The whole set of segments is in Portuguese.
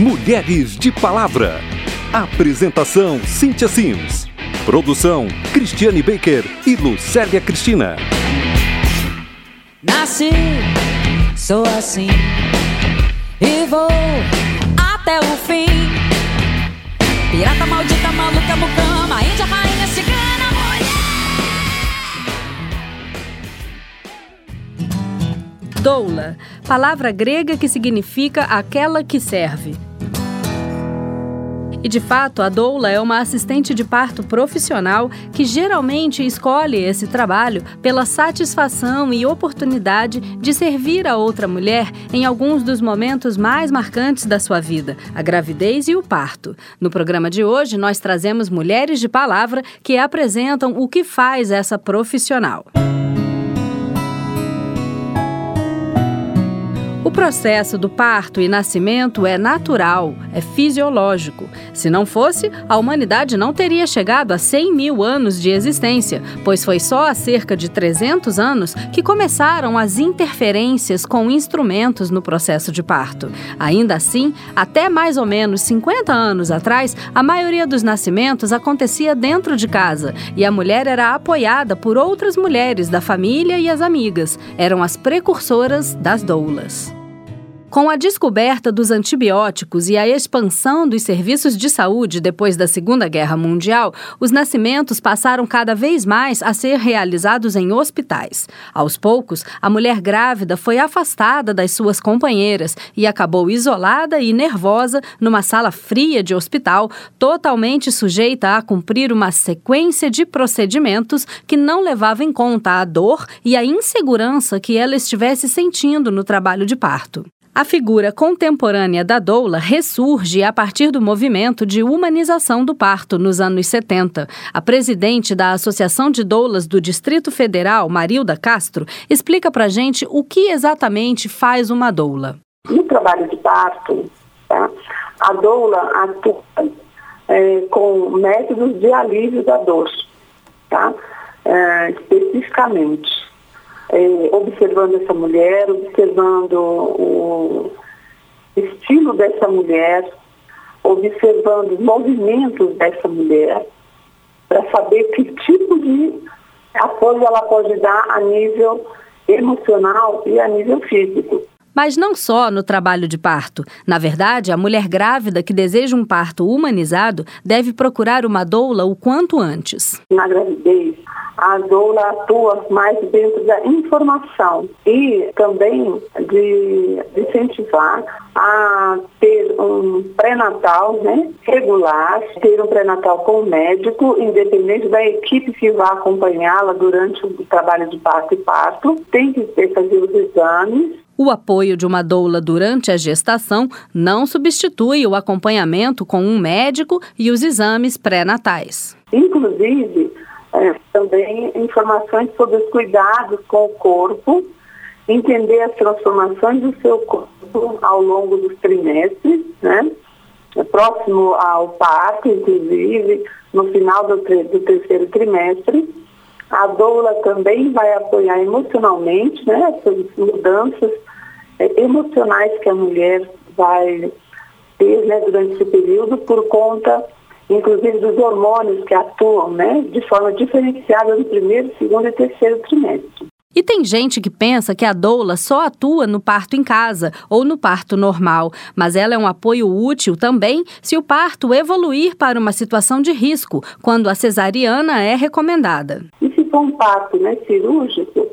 Mulheres de Palavra. Apresentação Cíntia Sims. Produção Cristiane Baker e Lucélia Cristina. Nasci, sou assim e vou até o fim. Pirata maldita, maluca, mucama, índia, rainha, cigana, mulher. Doula, palavra grega que significa aquela que serve. E de fato, a doula é uma assistente de parto profissional que geralmente escolhe esse trabalho pela satisfação e oportunidade de servir a outra mulher em alguns dos momentos mais marcantes da sua vida, a gravidez e o parto. No programa de hoje, nós trazemos mulheres de palavra que apresentam o que faz essa profissional. O processo do parto e nascimento é natural, é fisiológico. Se não fosse, a humanidade não teria chegado a 100 mil anos de existência, pois foi só há cerca de 300 anos que começaram as interferências com instrumentos no processo de parto. Ainda assim, até mais ou menos 50 anos atrás, a maioria dos nascimentos acontecia dentro de casa e a mulher era apoiada por outras mulheres da família e as amigas. Eram as precursoras das doulas. Com a descoberta dos antibióticos e a expansão dos serviços de saúde depois da Segunda Guerra Mundial, os nascimentos passaram cada vez mais a ser realizados em hospitais. Aos poucos, a mulher grávida foi afastada das suas companheiras e acabou isolada e nervosa numa sala fria de hospital, totalmente sujeita a cumprir uma sequência de procedimentos que não levava em conta a dor e a insegurança que ela estivesse sentindo no trabalho de parto. A figura contemporânea da doula ressurge a partir do movimento de humanização do parto nos anos 70. A presidente da Associação de Doulas do Distrito Federal, Marilda Castro, explica pra gente o que exatamente faz uma doula. No trabalho de parto, tá, a doula atua é, com métodos de alívio da dor, tá, é, especificamente é, observando essa mulher, observando o estilo dessa mulher, observando os movimentos dessa mulher, para saber que tipo de apoio ela pode dar a nível emocional e a nível físico. Mas não só no trabalho de parto. Na verdade, a mulher grávida que deseja um parto humanizado deve procurar uma doula o quanto antes. Na gravidez, a doula atua mais dentro da informação e também de, incentivar a ter um pré-natal né, regular, ter um pré-natal com o médico, independente da equipe que vai acompanhá-la durante o trabalho de parto e parto, tem que fazer os exames o apoio de uma doula durante a gestação não substitui o acompanhamento com um médico e os exames pré-natais. Inclusive, é, também informações sobre os cuidados com o corpo, entender as transformações do seu corpo ao longo dos trimestres, né? É próximo ao parto, inclusive, no final do, do terceiro trimestre. A doula também vai apoiar emocionalmente né, essas mudanças é, emocionais que a mulher vai ter né, durante esse período por conta, inclusive, dos hormônios que atuam né, de forma diferenciada no primeiro, segundo e terceiro trimestre. E tem gente que pensa que a doula só atua no parto em casa ou no parto normal, mas ela é um apoio útil também se o parto evoluir para uma situação de risco, quando a cesariana é recomendada. E um parto né, cirúrgico,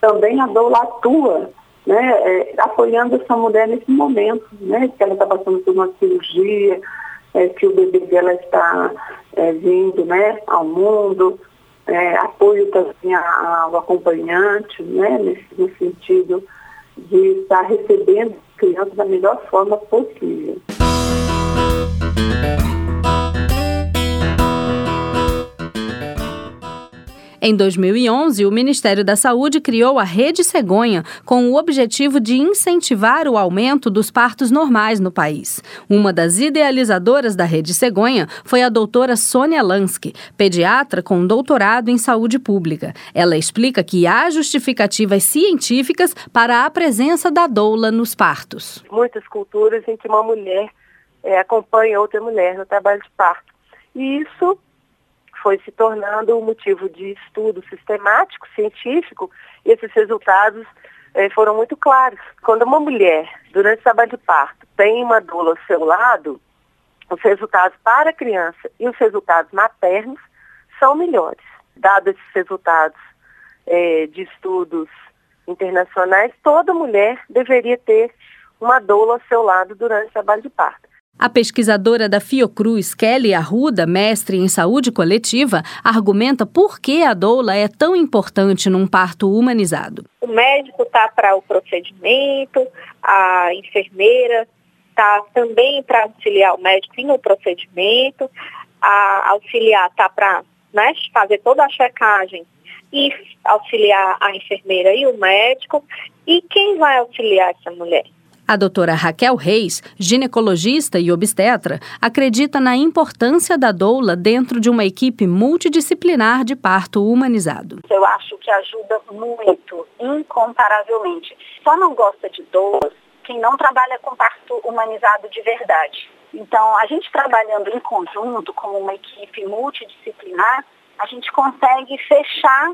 também a doula atua né, é, apoiando essa mulher nesse momento, né, que ela está passando por uma cirurgia, é, que o bebê dela está é, vindo né, ao mundo, é, apoio também ao acompanhante, né, nesse, no sentido de estar recebendo a criança da melhor forma possível. Em 2011, o Ministério da Saúde criou a Rede Cegonha com o objetivo de incentivar o aumento dos partos normais no país. Uma das idealizadoras da Rede Cegonha foi a doutora Sônia Lansky, pediatra com doutorado em saúde pública. Ela explica que há justificativas científicas para a presença da doula nos partos. Muitas culturas em que uma mulher é, acompanha outra mulher no trabalho de parto. E isso foi se tornando motivo de estudo sistemático, científico, e esses resultados é, foram muito claros. Quando uma mulher, durante o trabalho de parto, tem uma doula ao seu lado, os resultados para a criança e os resultados maternos são melhores. Dados esses resultados é, de estudos internacionais, toda mulher deveria ter uma doula ao seu lado durante o trabalho de parto. A pesquisadora da Fiocruz, Kelly Arruda, mestre em saúde coletiva, argumenta por que a doula é tão importante num parto humanizado. O médico está para o procedimento, a enfermeira está também para auxiliar o médico no procedimento, a auxiliar está para né, fazer toda a checagem e auxiliar a enfermeira e o médico. E quem vai auxiliar essa mulher? A doutora Raquel Reis, ginecologista e obstetra, acredita na importância da doula dentro de uma equipe multidisciplinar de parto humanizado. Eu acho que ajuda muito, incomparavelmente. Só não gosta de doulas quem não trabalha com parto humanizado de verdade. Então, a gente trabalhando em conjunto, como uma equipe multidisciplinar, a gente consegue fechar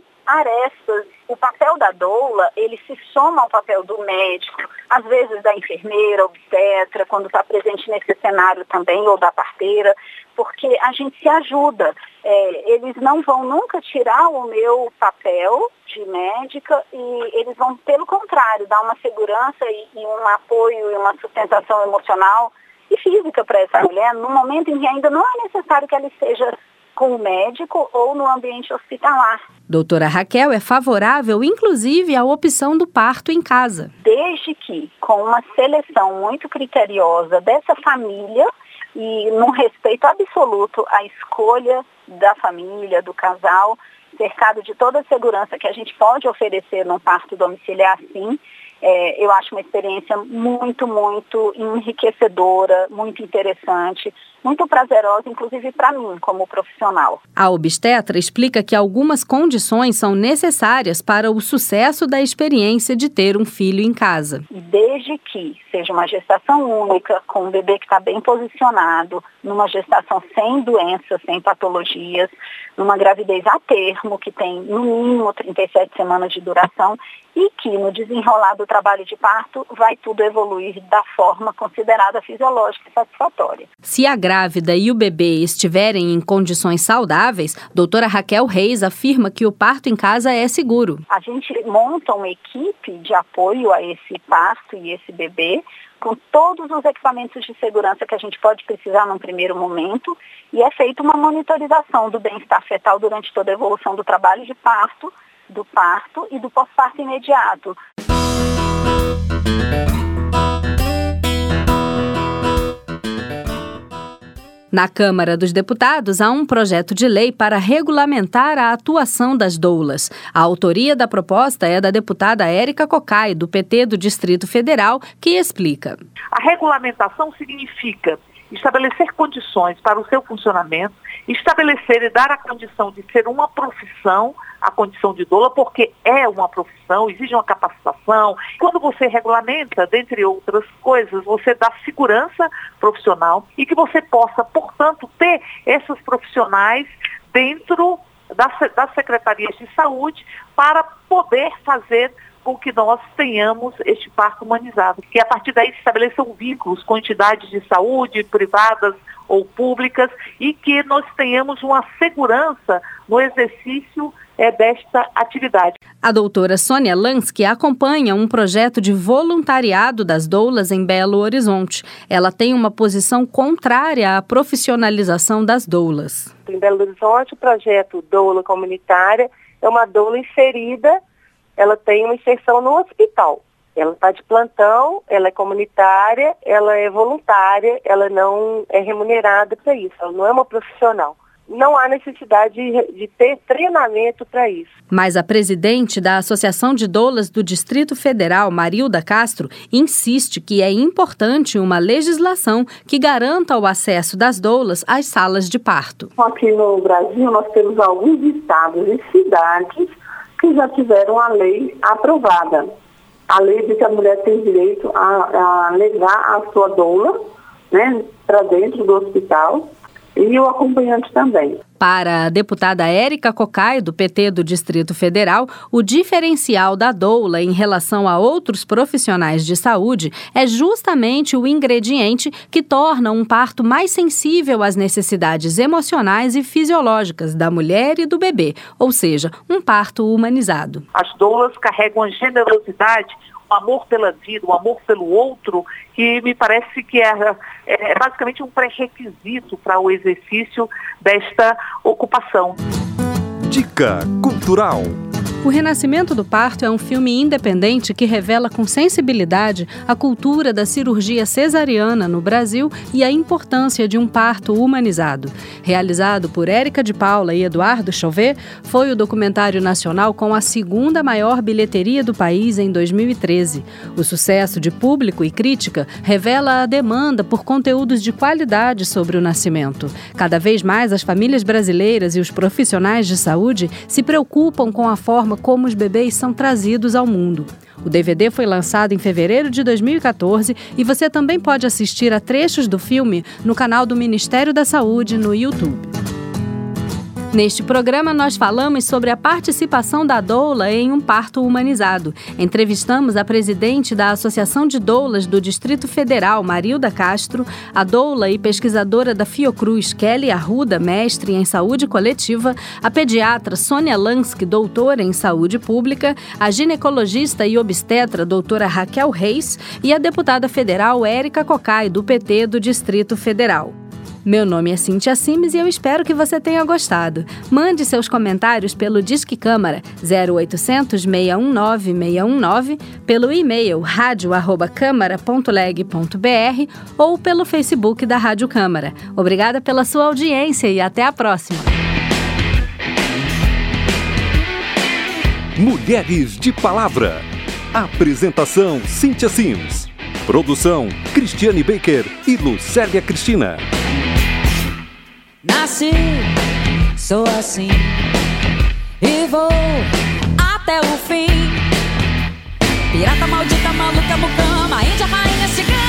O papel da doula, ele se soma ao papel do médico, às vezes da enfermeira, obstetra, quando está presente nesse cenário também, ou da parteira, porque a gente se ajuda. É, eles não vão nunca tirar o meu papel de médica e eles vão, pelo contrário, dar uma segurança e, e um apoio e uma sustentação emocional e física para essa mulher no momento em que ainda não é necessário que ela esteja com o médico ou no ambiente hospitalar. Doutora Raquel é favorável, inclusive, à opção do parto em casa. Desde que, com uma seleção muito criteriosa dessa família e num respeito absoluto à escolha da família, do casal, cercado de toda a segurança que a gente pode oferecer num parto domiciliar, sim, é, eu acho uma experiência muito, muito enriquecedora, muito interessante, muito prazerosa, inclusive para mim, como profissional. A obstetra explica que algumas condições são necessárias para o sucesso da experiência de ter um filho em casa. Desde que seja uma gestação única, com um bebê que está bem posicionado, numa gestação sem doenças, sem patologias, numa gravidez a termo, que tem no mínimo 37 semanas de duração, e que no desenrolar do trabalho de parto vai tudo evoluir da forma considerada fisiológica e satisfatória. Se a grávida e o bebê estiverem em condições saudáveis, doutora Raquel Reis afirma que o parto em casa é seguro. A gente monta uma equipe de apoio a esse parto e esse bebê com todos os equipamentos de segurança que a gente pode precisar num primeiro momento e é feita uma monitorização do bem-estar fetal durante toda a evolução do trabalho de parto do parto e do pós-parto imediato. Na Câmara dos Deputados, há um projeto de lei para regulamentar a atuação das doulas. A autoria da proposta é da deputada Érica Cocai, do PT do Distrito Federal, que explica. A regulamentação significa estabelecer condições para o seu funcionamento, estabelecer e dar a condição de ser uma profissão, a condição de doula, porque é uma profissão, exige uma capacitação. Quando você regulamenta, dentre outras coisas, você dá segurança profissional e que você possa, portanto, ter esses profissionais dentro das, das secretarias de saúde para poder fazer com que nós tenhamos este parto humanizado. Que a partir daí se estabeleçam vínculos com entidades de saúde, privadas ou públicas, e que nós tenhamos uma segurança no exercício é, desta atividade. A doutora Sônia Lansky acompanha um projeto de voluntariado das doulas em Belo Horizonte. Ela tem uma posição contrária à profissionalização das doulas. Em Belo Horizonte, o projeto Doula Comunitária é uma doula inserida ela tem uma inserção no hospital. Ela está de plantão, ela é comunitária, ela é voluntária, ela não é remunerada para isso, ela não é uma profissional. Não há necessidade de, de ter treinamento para isso. Mas a presidente da Associação de Doulas do Distrito Federal, Marilda Castro, insiste que é importante uma legislação que garanta o acesso das doulas às salas de parto. Aqui no Brasil, nós temos alguns estados e cidades que já tiveram a lei aprovada. A lei de que a mulher tem direito a, a levar a sua doula, né, para dentro do hospital e o acompanhante também. Para a deputada Érica Cocai, do PT do Distrito Federal, o diferencial da doula em relação a outros profissionais de saúde é justamente o ingrediente que torna um parto mais sensível às necessidades emocionais e fisiológicas da mulher e do bebê, ou seja, um parto humanizado. As doulas carregam a generosidade o amor pela vida, o amor pelo outro, que me parece que é, é basicamente um pré-requisito para o exercício desta ocupação. Dica Cultural. O Renascimento do Parto é um filme independente que revela com sensibilidade a cultura da cirurgia cesariana no Brasil e a importância de um parto humanizado. Realizado por Érica de Paula e Eduardo Chauvet, foi o documentário nacional com a segunda maior bilheteria do país em 2013. O sucesso de público e crítica revela a demanda por conteúdos de qualidade sobre o nascimento. Cada vez mais as famílias brasileiras e os profissionais de saúde se preocupam com a forma forma como os bebês são trazidos ao mundo. O DVD foi lançado em fevereiro de 2014 e você também pode assistir a trechos do filme no canal do Ministério da Saúde no YouTube. Neste programa, nós falamos sobre a participação da doula em um parto humanizado. Entrevistamos a presidente da Associação de Doulas do Distrito Federal, Marilda Castro, a doula e pesquisadora da Fiocruz, Kelly Arruda, mestre em saúde coletiva, a pediatra Sônia Lansky, doutora em saúde pública, a ginecologista e obstetra doutora Raquel Reis e a deputada federal Érica Cocai, do PT do Distrito Federal. Meu nome é Cintia Simes e eu espero que você tenha gostado. Mande seus comentários pelo Disque Câmara 0800 619 619, pelo e-mail radio@câmara.leg.br ou pelo Facebook da Rádio Câmara. Obrigada pela sua audiência e até a próxima. Mulheres de Palavra. Apresentação Cintia Sims. Produção Cristiane Baker e Lucélia Cristina. Nasci, sou assim e vou até o fim. Pirata maldita, maluca, mucama, índia, rainha, cigana.